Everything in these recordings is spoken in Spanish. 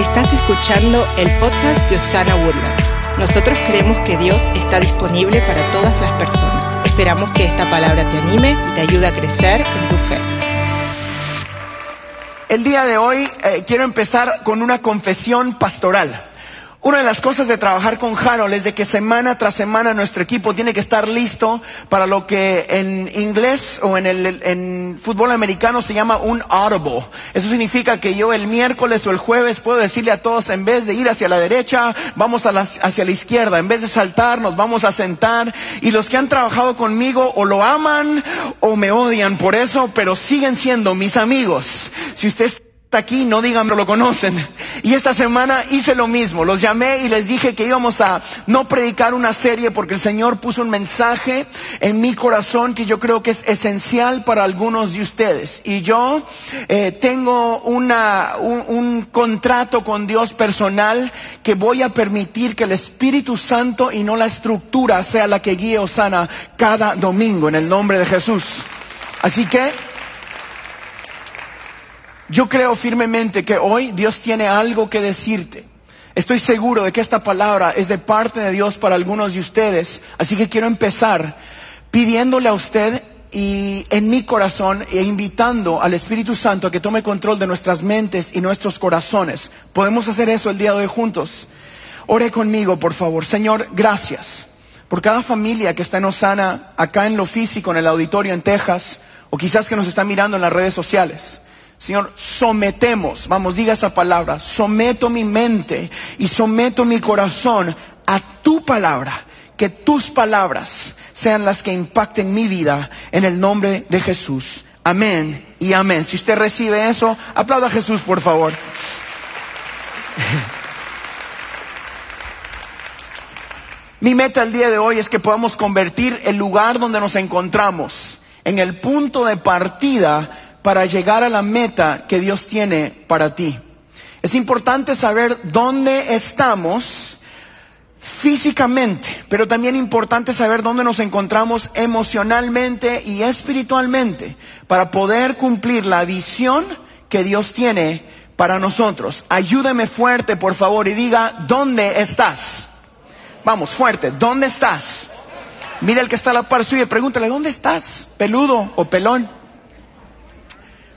Estás escuchando el podcast de Osana Woodlands. Nosotros creemos que Dios está disponible para todas las personas. Esperamos que esta palabra te anime y te ayude a crecer en tu fe. El día de hoy eh, quiero empezar con una confesión pastoral. Una de las cosas de trabajar con Harold es de que semana tras semana nuestro equipo tiene que estar listo para lo que en inglés o en el en fútbol americano se llama un audible. Eso significa que yo el miércoles o el jueves puedo decirle a todos en vez de ir hacia la derecha, vamos a la, hacia la izquierda. En vez de saltar, nos vamos a sentar. Y los que han trabajado conmigo o lo aman o me odian por eso, pero siguen siendo mis amigos. Si usted aquí, no digan lo conocen. Y esta semana hice lo mismo, los llamé y les dije que íbamos a no predicar una serie porque el Señor puso un mensaje en mi corazón que yo creo que es esencial para algunos de ustedes. Y yo eh, tengo una, un, un contrato con Dios personal que voy a permitir que el Espíritu Santo y no la estructura sea la que guíe Osana cada domingo en el nombre de Jesús. Así que yo creo firmemente que hoy Dios tiene algo que decirte. Estoy seguro de que esta palabra es de parte de Dios para algunos de ustedes. Así que quiero empezar pidiéndole a usted y en mi corazón e invitando al Espíritu Santo a que tome control de nuestras mentes y nuestros corazones. Podemos hacer eso el día de hoy juntos. Ore conmigo, por favor. Señor, gracias por cada familia que está en Osana, acá en lo físico, en el auditorio en Texas, o quizás que nos está mirando en las redes sociales. Señor, sometemos, vamos, diga esa palabra, someto mi mente y someto mi corazón a tu palabra, que tus palabras sean las que impacten mi vida en el nombre de Jesús. Amén y amén. Si usted recibe eso, aplauda a Jesús, por favor. Mi meta el día de hoy es que podamos convertir el lugar donde nos encontramos en el punto de partida para llegar a la meta que Dios tiene para ti. Es importante saber dónde estamos físicamente, pero también importante saber dónde nos encontramos emocionalmente y espiritualmente para poder cumplir la visión que Dios tiene para nosotros. Ayúdeme fuerte, por favor, y diga, ¿dónde estás? Vamos, fuerte, ¿dónde estás? Mira el que está a la par suya pregúntale, ¿dónde estás? ¿Peludo o pelón?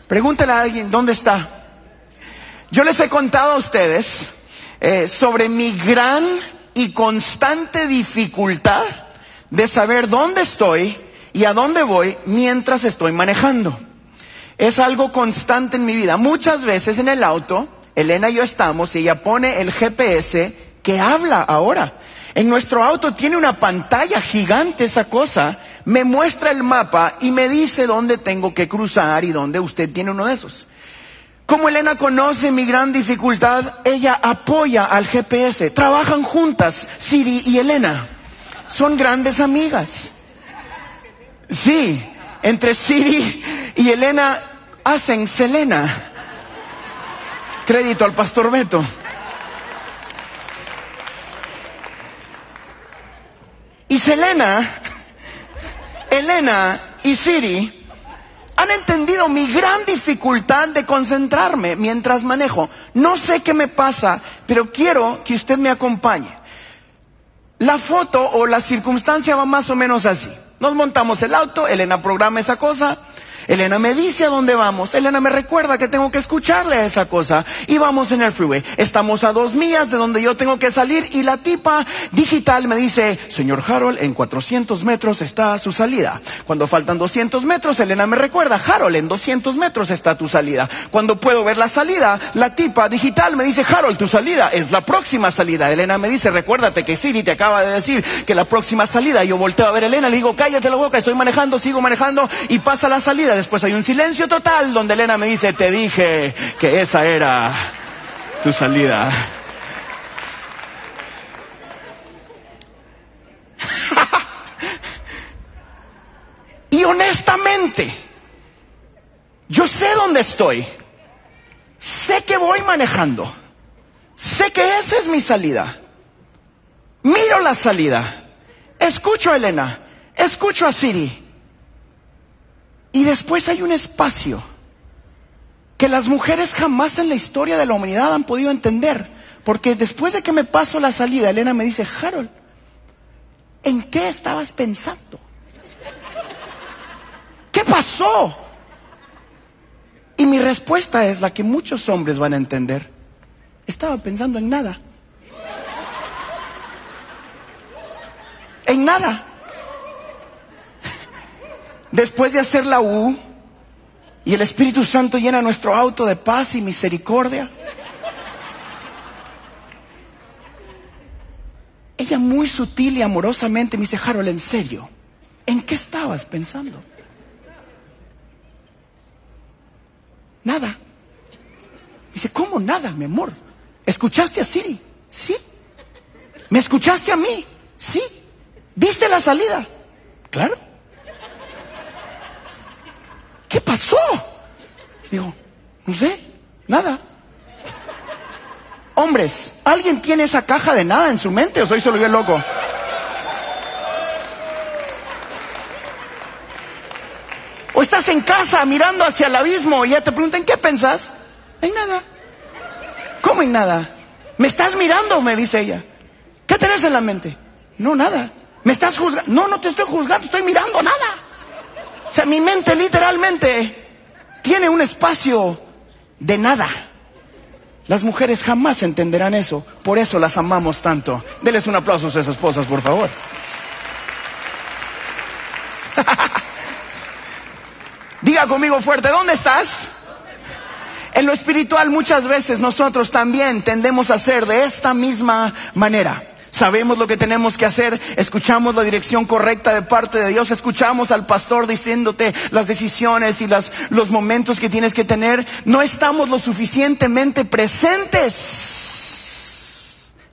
Pregúntale a alguien, ¿dónde está? Yo les he contado a ustedes eh, sobre mi gran y constante dificultad de saber dónde estoy y a dónde voy mientras estoy manejando. Es algo constante en mi vida. Muchas veces en el auto, Elena y yo estamos y ella pone el GPS que habla ahora. En nuestro auto tiene una pantalla gigante esa cosa, me muestra el mapa y me dice dónde tengo que cruzar y dónde usted tiene uno de esos. Como Elena conoce mi gran dificultad, ella apoya al GPS. Trabajan juntas, Siri y Elena. Son grandes amigas. Sí, entre Siri y Elena hacen Selena. Crédito al pastor Beto. Y Selena, Elena y Siri han entendido mi gran dificultad de concentrarme mientras manejo. No sé qué me pasa, pero quiero que usted me acompañe. La foto o la circunstancia va más o menos así. Nos montamos el auto, Elena programa esa cosa, Elena me dice a dónde vamos. Elena me recuerda que tengo que escucharle a esa cosa. Y vamos en el freeway. Estamos a dos millas de donde yo tengo que salir y la tipa digital me dice, señor Harold, en 400 metros está su salida. Cuando faltan 200 metros, Elena me recuerda, Harold, en 200 metros está tu salida. Cuando puedo ver la salida, la tipa digital me dice, Harold, tu salida es la próxima salida. Elena me dice, recuérdate que Siri te acaba de decir que la próxima salida. Yo volteo a ver a Elena, le digo, cállate la boca, estoy manejando, sigo manejando y pasa la salida después hay un silencio total donde Elena me dice, te dije que esa era tu salida. y honestamente, yo sé dónde estoy. Sé que voy manejando. Sé que esa es mi salida. Miro la salida. Escucho a Elena. Escucho a Siri. Y después hay un espacio que las mujeres jamás en la historia de la humanidad han podido entender. Porque después de que me paso la salida, Elena me dice, Harold, ¿en qué estabas pensando? ¿Qué pasó? Y mi respuesta es la que muchos hombres van a entender. Estaba pensando en nada. En nada. Después de hacer la U y el Espíritu Santo llena nuestro auto de paz y misericordia. Ella muy sutil y amorosamente me dice, Harold, en serio, ¿en qué estabas pensando? Nada. Dice, ¿cómo nada, mi amor? ¿Escuchaste a Siri? Sí. ¿Me escuchaste a mí? Sí. ¿Viste la salida? Claro. ¿Qué pasó? Digo, no sé, nada. Hombres, ¿alguien tiene esa caja de nada en su mente o soy solo yo loco? O estás en casa mirando hacia el abismo y ya te preguntan, ¿qué pensás? En nada. ¿Cómo en nada? ¿Me estás mirando? Me dice ella. ¿Qué tenés en la mente? No, nada. ¿Me estás juzgando? No, no te estoy juzgando, estoy mirando nada. O sea, mi mente literalmente tiene un espacio de nada. Las mujeres jamás entenderán eso, por eso las amamos tanto. Deles un aplauso a sus esposas, por favor. Diga conmigo fuerte, ¿dónde estás? En lo espiritual muchas veces nosotros también tendemos a hacer de esta misma manera. Sabemos lo que tenemos que hacer, escuchamos la dirección correcta de parte de Dios, escuchamos al pastor diciéndote las decisiones y las, los momentos que tienes que tener. No estamos lo suficientemente presentes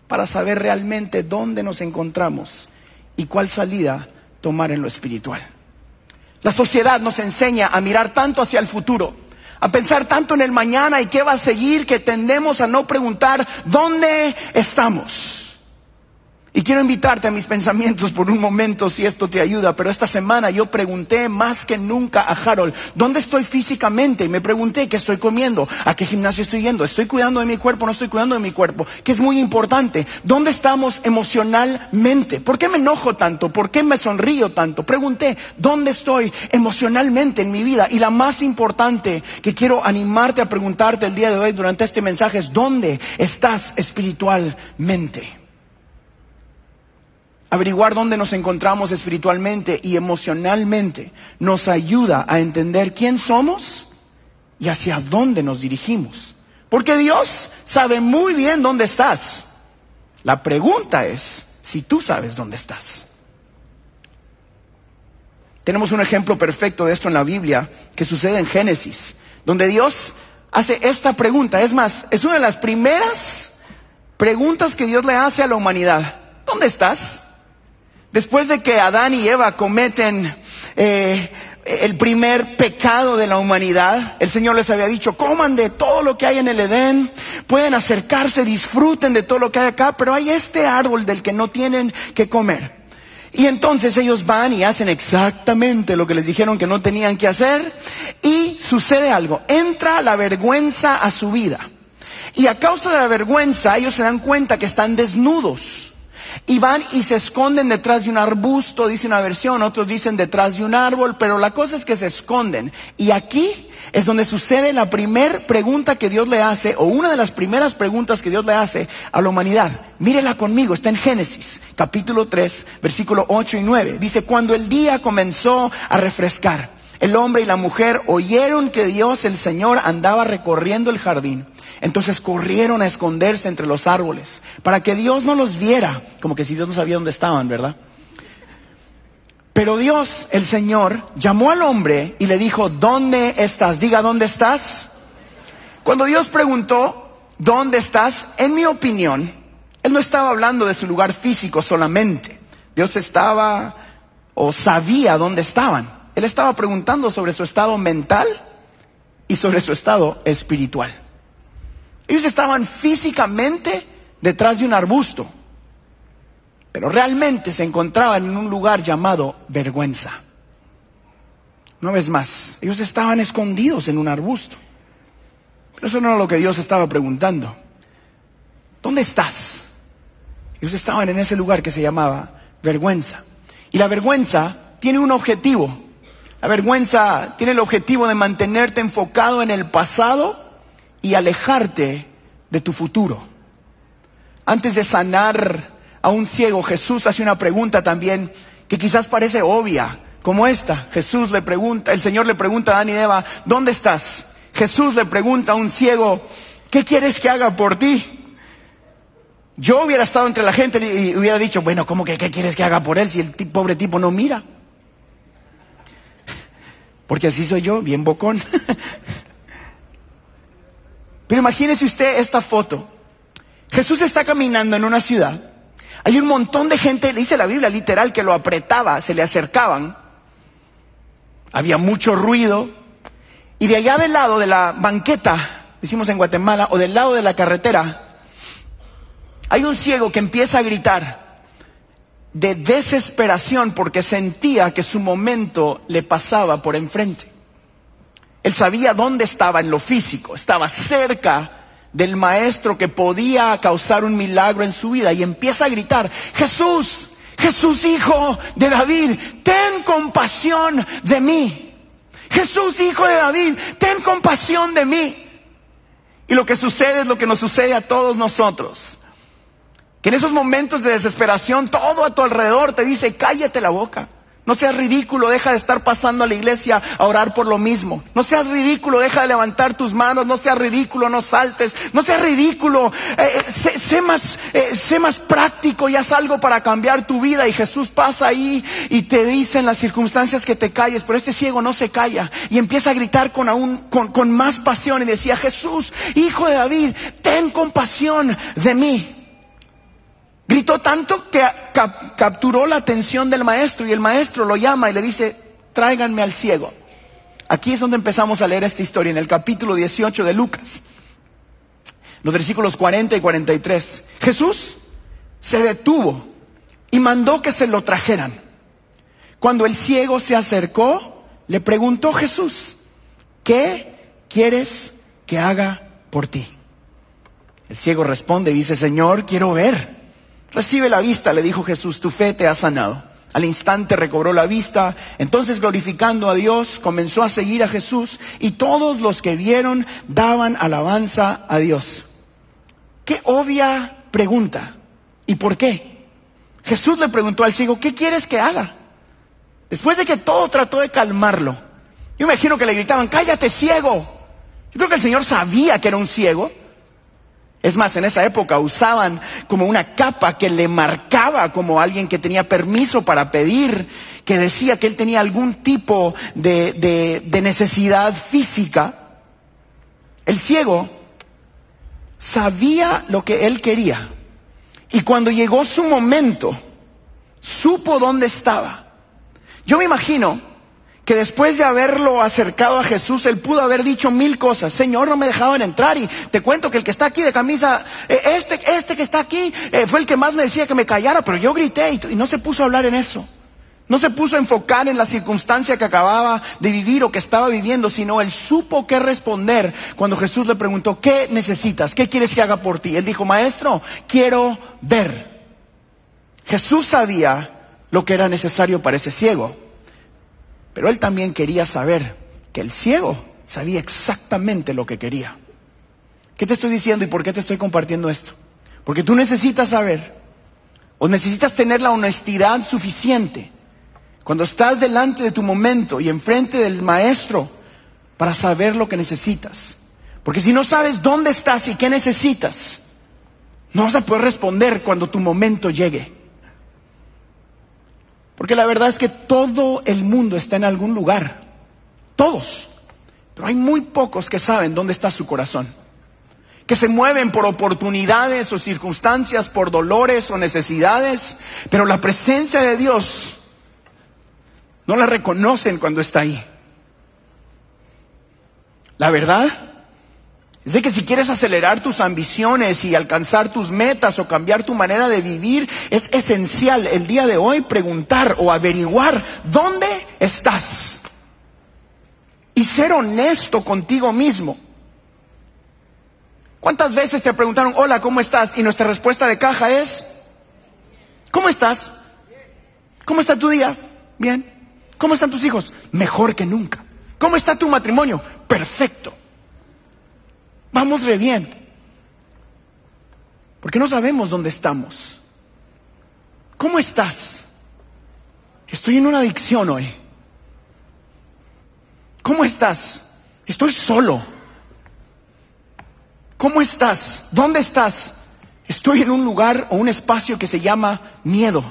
para saber realmente dónde nos encontramos y cuál salida tomar en lo espiritual. La sociedad nos enseña a mirar tanto hacia el futuro, a pensar tanto en el mañana y qué va a seguir, que tendemos a no preguntar dónde estamos. Y quiero invitarte a mis pensamientos por un momento si esto te ayuda, pero esta semana yo pregunté más que nunca a Harold, ¿dónde estoy físicamente? Y me pregunté qué estoy comiendo, a qué gimnasio estoy yendo, estoy cuidando de mi cuerpo, no estoy cuidando de mi cuerpo, que es muy importante. ¿Dónde estamos emocionalmente? ¿Por qué me enojo tanto? ¿Por qué me sonrío tanto? Pregunté, ¿dónde estoy emocionalmente en mi vida? Y la más importante que quiero animarte a preguntarte el día de hoy durante este mensaje es, ¿dónde estás espiritualmente? Averiguar dónde nos encontramos espiritualmente y emocionalmente nos ayuda a entender quién somos y hacia dónde nos dirigimos. Porque Dios sabe muy bien dónde estás. La pregunta es si tú sabes dónde estás. Tenemos un ejemplo perfecto de esto en la Biblia que sucede en Génesis, donde Dios hace esta pregunta. Es más, es una de las primeras preguntas que Dios le hace a la humanidad. ¿Dónde estás? Después de que Adán y Eva cometen eh, el primer pecado de la humanidad, el Señor les había dicho, coman de todo lo que hay en el Edén, pueden acercarse, disfruten de todo lo que hay acá, pero hay este árbol del que no tienen que comer. Y entonces ellos van y hacen exactamente lo que les dijeron que no tenían que hacer y sucede algo, entra la vergüenza a su vida. Y a causa de la vergüenza ellos se dan cuenta que están desnudos. Y van y se esconden detrás de un arbusto, dice una versión, otros dicen detrás de un árbol, pero la cosa es que se esconden. Y aquí es donde sucede la primera pregunta que Dios le hace, o una de las primeras preguntas que Dios le hace a la humanidad. Mírela conmigo, está en Génesis, capítulo 3, versículo 8 y 9. Dice, cuando el día comenzó a refrescar, el hombre y la mujer oyeron que Dios el Señor andaba recorriendo el jardín entonces corrieron a esconderse entre los árboles para que Dios no los viera, como que si Dios no sabía dónde estaban, ¿verdad? Pero Dios, el Señor, llamó al hombre y le dijo, ¿dónde estás? Diga, ¿dónde estás? Cuando Dios preguntó, ¿dónde estás? En mi opinión, Él no estaba hablando de su lugar físico solamente. Dios estaba o sabía dónde estaban. Él estaba preguntando sobre su estado mental y sobre su estado espiritual. Ellos estaban físicamente detrás de un arbusto, pero realmente se encontraban en un lugar llamado vergüenza. Una vez más, ellos estaban escondidos en un arbusto. Pero eso no era lo que Dios estaba preguntando. ¿Dónde estás? Ellos estaban en ese lugar que se llamaba vergüenza. Y la vergüenza tiene un objetivo. La vergüenza tiene el objetivo de mantenerte enfocado en el pasado y alejarte de tu futuro. Antes de sanar a un ciego, Jesús hace una pregunta también que quizás parece obvia, como esta. Jesús le pregunta, el Señor le pregunta a Adán y Eva, ¿dónde estás? Jesús le pregunta a un ciego, ¿qué quieres que haga por ti? Yo hubiera estado entre la gente y hubiera dicho, bueno, ¿cómo que qué quieres que haga por él si el pobre tipo no mira? Porque así soy yo, bien bocón. Pero imagínese usted esta foto. Jesús está caminando en una ciudad. Hay un montón de gente, dice la Biblia literal, que lo apretaba, se le acercaban. Había mucho ruido. Y de allá del lado de la banqueta, decimos en Guatemala, o del lado de la carretera, hay un ciego que empieza a gritar de desesperación porque sentía que su momento le pasaba por enfrente. Él sabía dónde estaba en lo físico, estaba cerca del maestro que podía causar un milagro en su vida y empieza a gritar, Jesús, Jesús hijo de David, ten compasión de mí. Jesús hijo de David, ten compasión de mí. Y lo que sucede es lo que nos sucede a todos nosotros. Que en esos momentos de desesperación todo a tu alrededor te dice, cállate la boca. No seas ridículo, deja de estar pasando a la iglesia a orar por lo mismo. No seas ridículo, deja de levantar tus manos. No seas ridículo, no saltes. No seas ridículo, eh, eh, sé, más, eh, sé más práctico y haz algo para cambiar tu vida. Y Jesús pasa ahí y te dice en las circunstancias que te calles, pero este ciego no se calla y empieza a gritar con, aún, con, con más pasión y decía, Jesús, hijo de David, ten compasión de mí. Gritó tanto que capturó la atención del maestro y el maestro lo llama y le dice, tráiganme al ciego. Aquí es donde empezamos a leer esta historia, en el capítulo 18 de Lucas, los versículos 40 y 43. Jesús se detuvo y mandó que se lo trajeran. Cuando el ciego se acercó, le preguntó Jesús, ¿qué quieres que haga por ti? El ciego responde y dice, Señor, quiero ver. Recibe la vista, le dijo Jesús, tu fe te ha sanado. Al instante recobró la vista, entonces glorificando a Dios, comenzó a seguir a Jesús y todos los que vieron daban alabanza a Dios. Qué obvia pregunta. ¿Y por qué? Jesús le preguntó al ciego, ¿qué quieres que haga? Después de que todo trató de calmarlo, yo imagino que le gritaban, cállate ciego. Yo creo que el Señor sabía que era un ciego, es más, en esa época usaban como una capa que le marcaba como alguien que tenía permiso para pedir, que decía que él tenía algún tipo de, necesidad física. El ciego sabía lo que él quería. Y cuando llegó su momento, supo dónde estaba. Yo me imagino que después de haberlo acercado a Jesús, él pudo haber dicho mil cosas. Señor, no me dejaban entrar y te cuento que el que está aquí de camisa, eh, este, este que está aquí, eh, fue el que más me decía que me callara, pero yo grité y, no se puso a hablar en eso. No se puso a enfocar en la circunstancia que acababa de vivir o que estaba viviendo, sino él supo qué responder cuando Jesús le preguntó, ¿qué necesitas? ¿Qué quieres que haga por ti? Él dijo, maestro, quiero ver. Jesús sabía lo que era necesario para ese ciego. Pero él también quería saber que el ciego sabía exactamente lo que quería. ¿Qué te estoy diciendo y por qué te estoy compartiendo esto? Porque tú necesitas saber o necesitas tener la honestidad suficiente cuando estás delante de tu momento y enfrente del maestro para saber lo que necesitas. Porque si no sabes dónde estás y qué necesitas, no vas a poder responder cuando tu momento llegue. Porque la verdad es que todo el mundo está en algún lugar. Todos. Pero hay muy pocos que saben dónde está su corazón. Que se mueven por oportunidades o circunstancias, por dolores o necesidades. Pero la presencia de Dios no la reconocen cuando está ahí. La verdad es de que si quieres acelerar tus ambiciones y alcanzar tus metas o cambiar tu manera de vivir, es esencial el día de hoy preguntar o averiguar dónde estás. Y ser honesto contigo mismo. ¿Cuántas veces te preguntaron, hola, ¿cómo estás? Y nuestra respuesta de caja es, ¿cómo estás? ¿Cómo está tu día? Bien. ¿Cómo están tus hijos? Mejor que nunca. ¿Cómo está tu matrimonio? Perfecto. Vamos re bien. Porque no sabemos dónde estamos. ¿Cómo estás? Estoy en una adicción hoy. ¿Cómo estás? Estoy solo. ¿Cómo estás? ¿Dónde estás? Estoy en un lugar o un espacio que se llama miedo.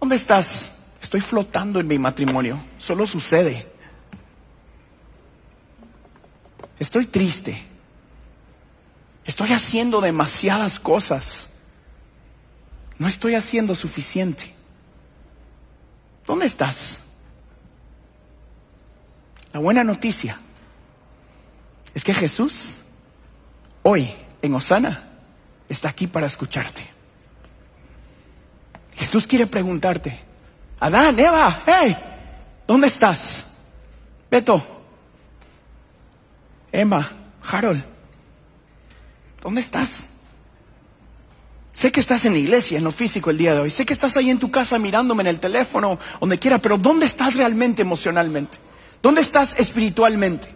¿Dónde estás? Estoy flotando en mi matrimonio. Solo sucede. Estoy triste. Estoy haciendo demasiadas cosas. No estoy haciendo suficiente. ¿Dónde estás? La buena noticia es que Jesús hoy en Osana está aquí para escucharte. Jesús quiere preguntarte, Adán, Eva, hey, ¿dónde estás? Beto, Emma, Harold, ¿dónde estás? Sé que estás en la iglesia, en lo físico el día de hoy. Sé que estás ahí en tu casa mirándome en el teléfono, donde quiera, pero ¿dónde estás realmente emocionalmente? ¿Dónde estás espiritualmente?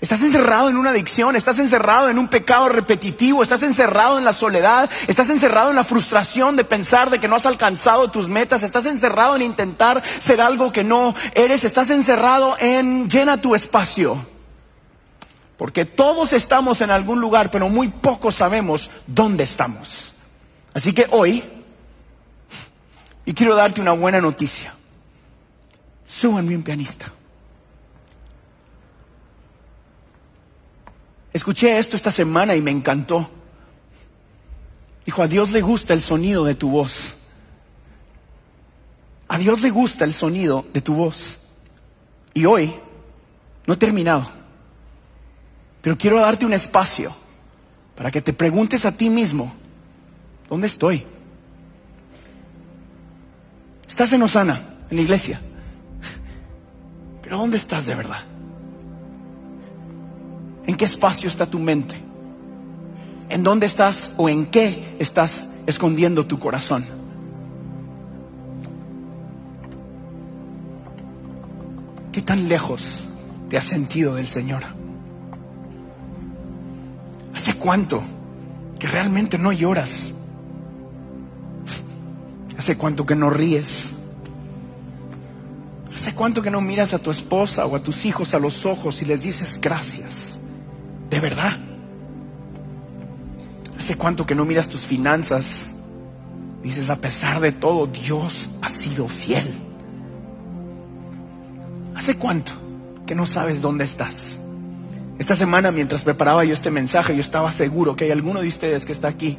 Estás encerrado en una adicción, estás encerrado en un pecado repetitivo, estás encerrado en la soledad, estás encerrado en la frustración de pensar de que no has alcanzado tus metas, estás encerrado en intentar ser algo que no eres, estás encerrado en llena tu espacio. Porque todos estamos en algún lugar, pero muy pocos sabemos dónde estamos. Así que hoy, y quiero darte una buena noticia, súbanme un pianista. Escuché esto esta semana y me encantó. Dijo, a Dios le gusta el sonido de tu voz. A Dios le gusta el sonido de tu voz. Y hoy, no he terminado, pero quiero darte un espacio para que te preguntes a ti mismo, ¿dónde estoy? Estás en Osana, en la iglesia, pero ¿dónde estás de verdad? ¿En qué espacio está tu mente? ¿En dónde estás o en qué estás escondiendo tu corazón? ¿Qué tan lejos te has sentido del Señor? ¿Hace cuánto que realmente no lloras? ¿Hace cuánto que no ríes? ¿Hace cuánto que no miras a tu esposa o a tus hijos a los ojos y les dices gracias? De verdad. ¿Hace cuánto que no miras tus finanzas? Dices, a pesar de todo, Dios ha sido fiel. ¿Hace cuánto que no sabes dónde estás? Esta semana, mientras preparaba yo este mensaje, yo estaba seguro que hay alguno de ustedes que está aquí,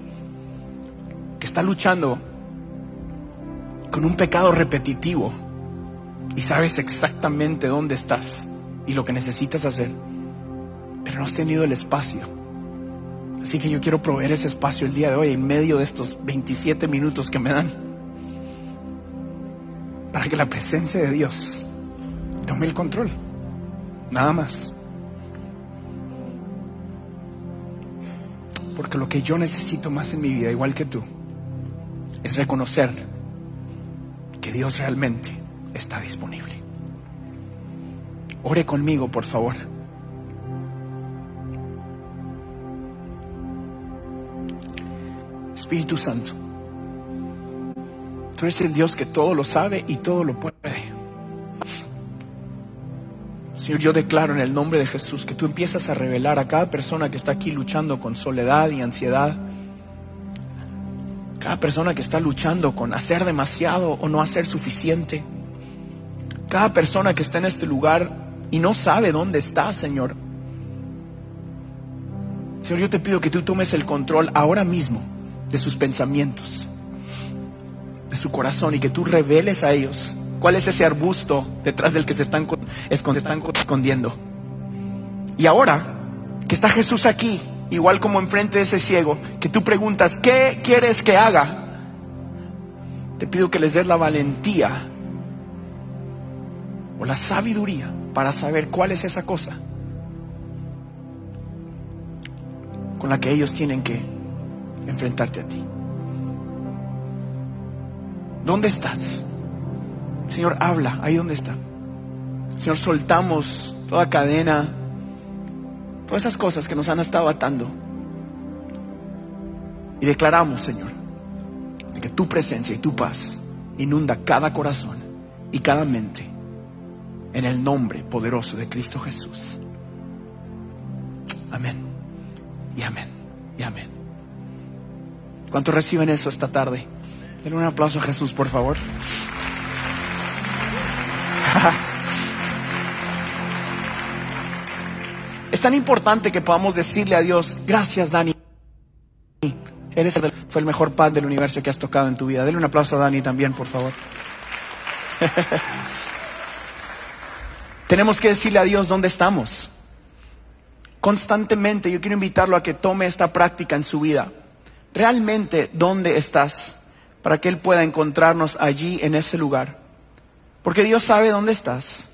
que está luchando con un pecado repetitivo y sabes exactamente dónde estás y lo que necesitas hacer pero no has tenido el espacio. Así que yo quiero proveer ese espacio el día de hoy en medio de estos 27 minutos que me dan. Para que la presencia de Dios tome el control. Nada más. Porque lo que yo necesito más en mi vida, igual que tú, es reconocer que Dios realmente está disponible. Ore conmigo, por favor. Espíritu Santo. Tú eres el Dios que todo lo sabe y todo lo puede. Señor, yo declaro en el nombre de Jesús que tú empiezas a revelar a cada persona que está aquí luchando con soledad y ansiedad. Cada persona que está luchando con hacer demasiado o no hacer suficiente. Cada persona que está en este lugar y no sabe dónde está, Señor. Señor, yo te pido que tú tomes el control ahora mismo de sus pensamientos, de su corazón y que tú reveles a ellos cuál es ese arbusto detrás del que se están, escondiendo. Y ahora que está Jesús aquí, igual como enfrente de ese ciego, que tú preguntas, ¿qué quieres que haga? Te pido que les des la valentía o la sabiduría para saber cuál es esa cosa con la que ellos tienen que enfrentarte a ti. ¿Dónde estás? Señor, habla, ahí donde está. Señor, soltamos toda cadena, todas esas cosas que nos han estado atando. Y declaramos, Señor, que tu presencia y tu paz inunda cada corazón y cada mente en el nombre poderoso de Cristo Jesús. Amén. Y amén. Y amén. ¿Cuántos reciben eso esta tarde? Denle un aplauso a Jesús, por favor. Es tan importante que podamos decirle a Dios, gracias Dani. Eres el, fue el mejor pan del universo que has tocado en tu vida. Denle un aplauso a Dani también, por favor. Tenemos que decirle a Dios dónde estamos. Constantemente yo quiero invitarlo a que tome esta práctica en su vida. Realmente, ¿dónde estás? Para que Él pueda encontrarnos allí en ese lugar. Porque Dios sabe dónde estás,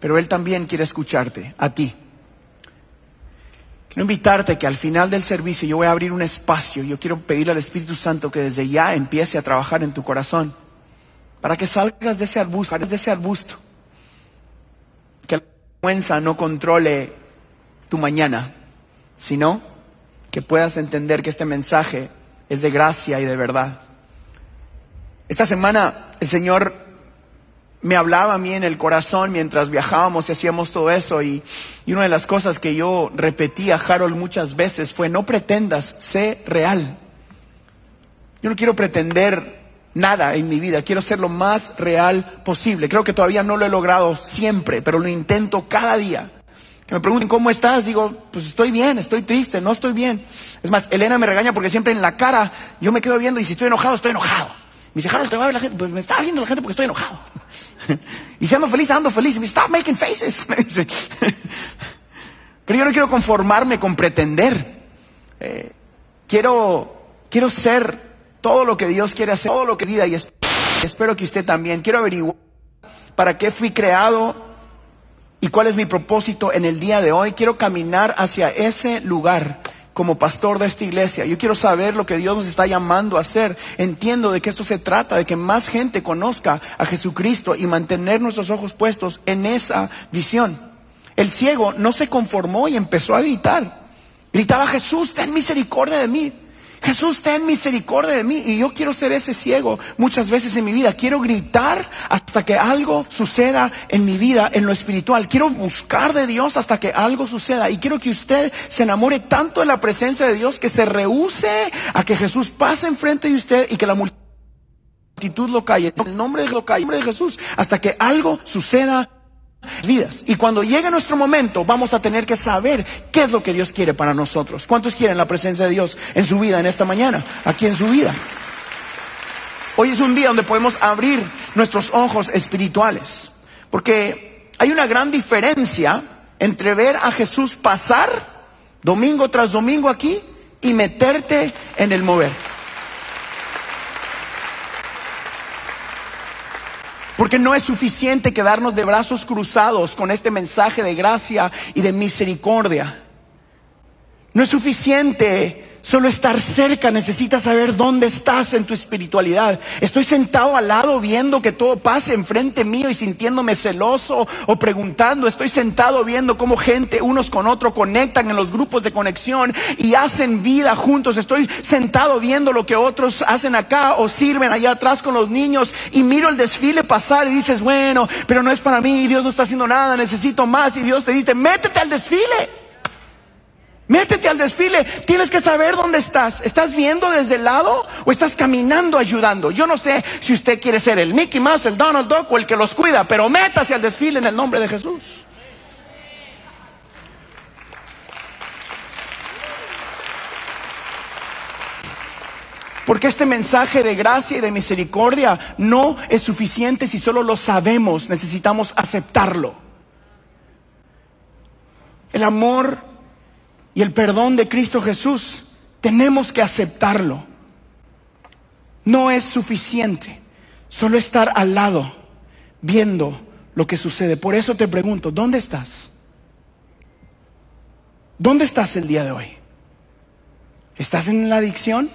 pero Él también quiere escucharte, a ti. Quiero invitarte que al final del servicio yo voy a abrir un espacio. Yo quiero pedirle al Espíritu Santo que desde ya empiece a trabajar en tu corazón. Para que salgas de ese arbusto, de ese arbusto. Que la vergüenza no controle tu mañana, sino que puedas entender que este mensaje es de gracia y de verdad. Esta semana el Señor me hablaba a mí en el corazón mientras viajábamos y hacíamos todo eso. Y, una de las cosas que yo repetí a Harold muchas veces fue, no pretendas, sé real. Yo no quiero pretender nada en mi vida, quiero ser lo más real posible. Creo que todavía no lo he logrado siempre, pero lo intento cada día. Me pregunten, ¿cómo estás? Digo, pues estoy bien, estoy triste, no estoy bien. Es más, Elena me regaña porque siempre en la cara yo me quedo viendo y si estoy enojado, estoy enojado. Me dice, Harold, te va a ver la gente. Pues me está viendo la gente porque estoy enojado. y si ando feliz, ando feliz. Me dice, stop making faces. Pero yo no quiero conformarme con pretender. Eh, quiero, quiero ser todo lo que Dios quiere hacer, todo lo que vida y espero que usted también. Quiero averiguar para qué fui creado y cuál es mi propósito en el día de hoy. Quiero caminar hacia ese lugar como pastor de esta iglesia. Yo quiero saber lo que Dios nos está llamando a hacer. Entiendo de que esto se trata, de que más gente conozca a Jesucristo y mantener nuestros ojos puestos en esa visión. El ciego no se conformó y empezó a gritar. Gritaba, Jesús, ten misericordia de mí. Jesús, ten misericordia de mí. Y yo quiero ser ese ciego muchas veces en mi vida. Quiero gritar hasta que algo suceda en mi vida, en lo espiritual. Quiero buscar de Dios hasta que algo suceda. Y quiero que usted se enamore tanto de la presencia de Dios que se rehúse a que Jesús pase enfrente de usted y que la multitud lo calle. En nombre el nombre de Jesús, hasta que algo suceda vidas. Y cuando llegue nuestro momento, vamos a tener que saber qué es lo que Dios quiere para nosotros. ¿Cuántos quieren la presencia de Dios en su vida en esta mañana? Aquí en su vida. Hoy es un día donde podemos abrir nuestros ojos espirituales. Porque hay una gran diferencia entre ver a Jesús pasar domingo tras domingo aquí y meterte en el mover. Porque no es suficiente quedarnos de brazos cruzados con este mensaje de gracia y de misericordia. No es suficiente solo estar cerca, necesitas saber dónde estás en tu espiritualidad. Estoy sentado al lado viendo que todo pase enfrente mío y sintiéndome celoso o preguntando. Estoy sentado viendo cómo gente unos con otros conectan en los grupos de conexión y hacen vida juntos. Estoy sentado viendo lo que otros hacen acá o sirven allá atrás con los niños y miro el desfile pasar y dices, bueno, pero no es para mí, Dios no está haciendo nada, necesito más y Dios te dice, métete al desfile. Métete al desfile. Tienes que saber dónde estás. ¿Estás viendo desde el lado o estás caminando ayudando? Yo no sé si usted quiere ser el Mickey Mouse, el Donald Duck o el que los cuida, pero métase al desfile en el nombre de Jesús. Porque este mensaje de gracia y de misericordia no es suficiente si solo lo sabemos, necesitamos aceptarlo. El amor y el perdón de Cristo Jesús, tenemos que aceptarlo. No es suficiente solo estar al lado viendo lo que sucede. Por eso te pregunto, ¿dónde estás? ¿Dónde estás el día de hoy? ¿Estás en la adicción?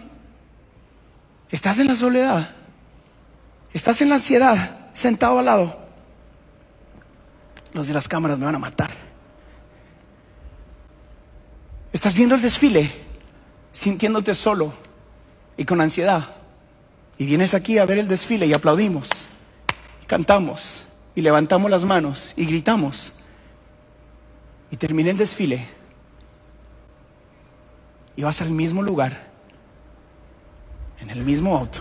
¿Estás en la soledad? ¿Estás en la ansiedad? Sentado al lado. Los de las cámaras me van a matar. ¿Estás viendo el desfile? Sintiéndote solo y con ansiedad. Y vienes aquí a ver el desfile y aplaudimos, y cantamos, y levantamos las manos y gritamos. Y terminé el desfile y vas al mismo lugar, en el mismo auto,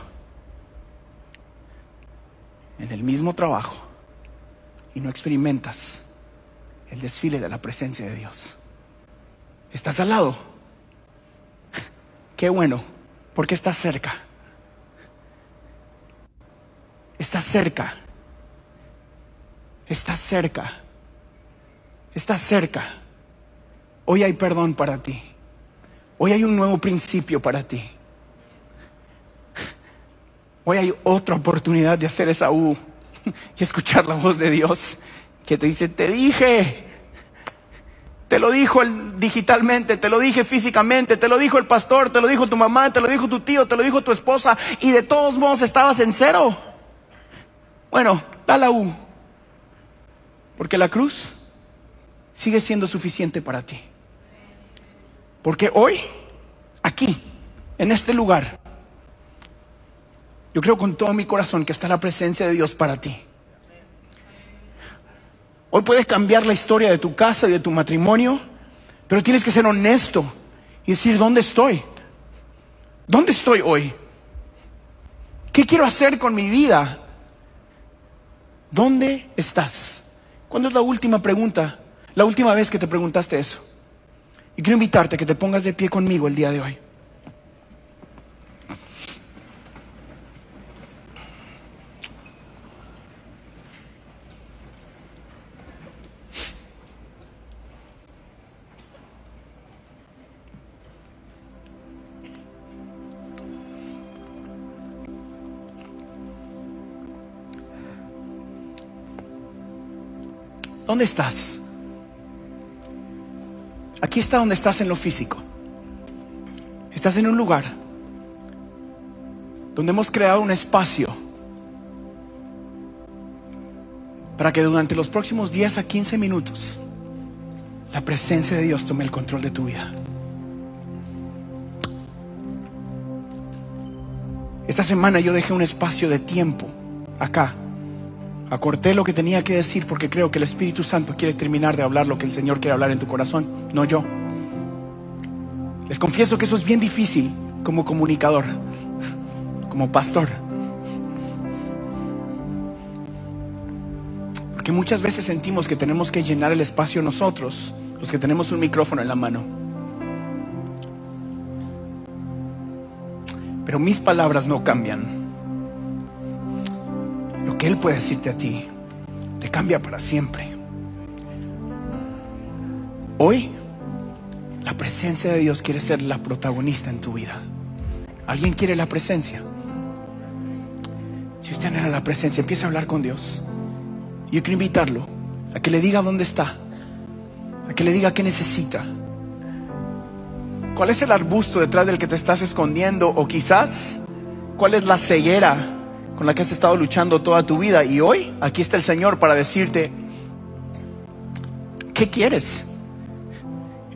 en el mismo trabajo, y no experimentas el desfile de la presencia de Dios. ¿Estás al lado? Qué bueno, porque estás cerca. Estás cerca. Estás cerca. Estás cerca. Hoy hay perdón para ti. Hoy hay un nuevo principio para ti. Hoy hay otra oportunidad de hacer esa U y escuchar la voz de Dios que te dice, te dije, te lo dijo digitalmente, te lo dije físicamente, te lo dijo el pastor, te lo dijo tu mamá, te lo dijo tu tío, te lo dijo tu esposa y de todos modos estabas en cero. Bueno, da la U, porque la cruz sigue siendo suficiente para ti. Porque hoy, aquí, en este lugar, yo creo con todo mi corazón que está la presencia de Dios para ti. Hoy puedes cambiar la historia de tu casa y de tu matrimonio, pero tienes que ser honesto y decir, ¿dónde estoy? ¿Dónde estoy hoy? ¿Qué quiero hacer con mi vida? ¿Dónde estás? ¿Cuándo es la última pregunta? La última vez que te preguntaste eso. Y quiero invitarte a que te pongas de pie conmigo el día de hoy. ¿Dónde estás? Aquí está donde estás en lo físico. Estás en un lugar donde hemos creado un espacio para que durante los próximos 10 a 15 minutos la presencia de Dios tome el control de tu vida. Esta semana yo dejé un espacio de tiempo acá. Acorté lo que tenía que decir porque creo que el Espíritu Santo quiere terminar de hablar lo que el Señor quiere hablar en tu corazón, no yo. Les confieso que eso es bien difícil como comunicador, como pastor. Porque muchas veces sentimos que tenemos que llenar el espacio nosotros, los que tenemos un micrófono en la mano. Pero mis palabras no cambian. Que Él puede decirte a ti te cambia para siempre. Hoy la presencia de Dios quiere ser la protagonista en tu vida. ¿Alguien quiere la presencia? Si usted anhela la presencia, empieza a hablar con Dios. Yo quiero invitarlo a que le diga dónde está, a que le diga qué necesita. ¿Cuál es el arbusto detrás del que te estás escondiendo? O quizás, ¿cuál es la ceguera con la que has estado luchando toda tu vida? Y hoy aquí está el Señor para decirte, ¿qué quieres?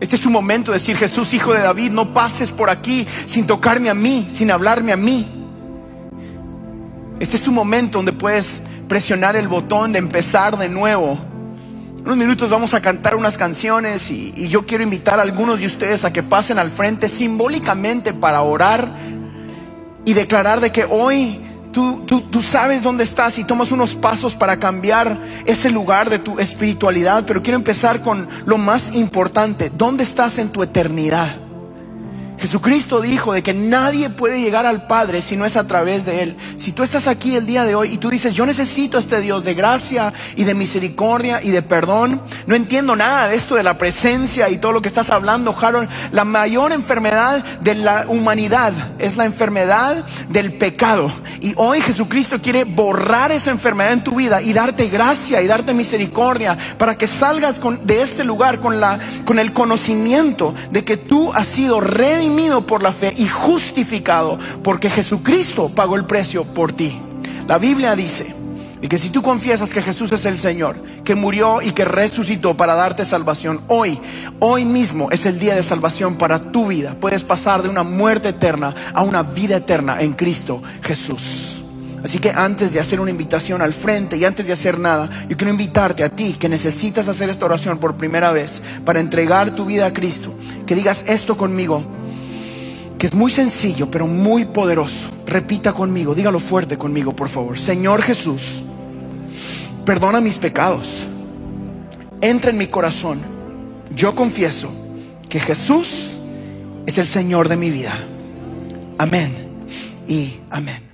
Este es tu momento de decir, Jesús, hijo de David, no pases por aquí sin tocarme a mí, sin hablarme a mí. Este es tu momento donde puedes presionar el botón de empezar de nuevo. Unos minutos vamos a cantar unas canciones y yo quiero invitar a algunos de ustedes a que pasen al frente simbólicamente para orar y declarar de que hoy Tú, sabes dónde estás y tomas unos pasos para cambiar ese lugar de tu espiritualidad, pero quiero empezar con lo más importante. ¿Dónde estás en tu eternidad? Jesucristo dijo de que nadie puede llegar al Padre si no es a través de Él. Si tú estás aquí el día de hoy y tú dices, yo necesito a este Dios de gracia y de misericordia y de perdón, no entiendo nada de esto de la presencia y todo lo que estás hablando, Harold. La mayor enfermedad de la humanidad es la enfermedad del pecado. Y hoy Jesucristo quiere borrar esa enfermedad en tu vida y darte gracia y darte misericordia para que salgas de este lugar con, la, con el conocimiento de que tú has sido redimido redimido por la fe y justificado porque Jesucristo pagó el precio por ti. La Biblia dice, y que si tú confiesas que Jesús es el Señor, que murió y que resucitó para darte salvación, hoy, hoy mismo es el día de salvación para tu vida. Puedes pasar de una muerte eterna a una vida eterna en Cristo Jesús. Así que antes de hacer una invitación al frente y antes de hacer nada, yo quiero invitarte a ti que necesitas hacer esta oración por primera vez para entregar tu vida a Cristo, que digas esto conmigo, que es muy sencillo pero muy poderoso. Repita conmigo, dígalo fuerte conmigo, por favor. Señor Jesús, perdona mis pecados, entra en mi corazón. Yo confieso que Jesús es el Señor de mi vida. Amén y amén.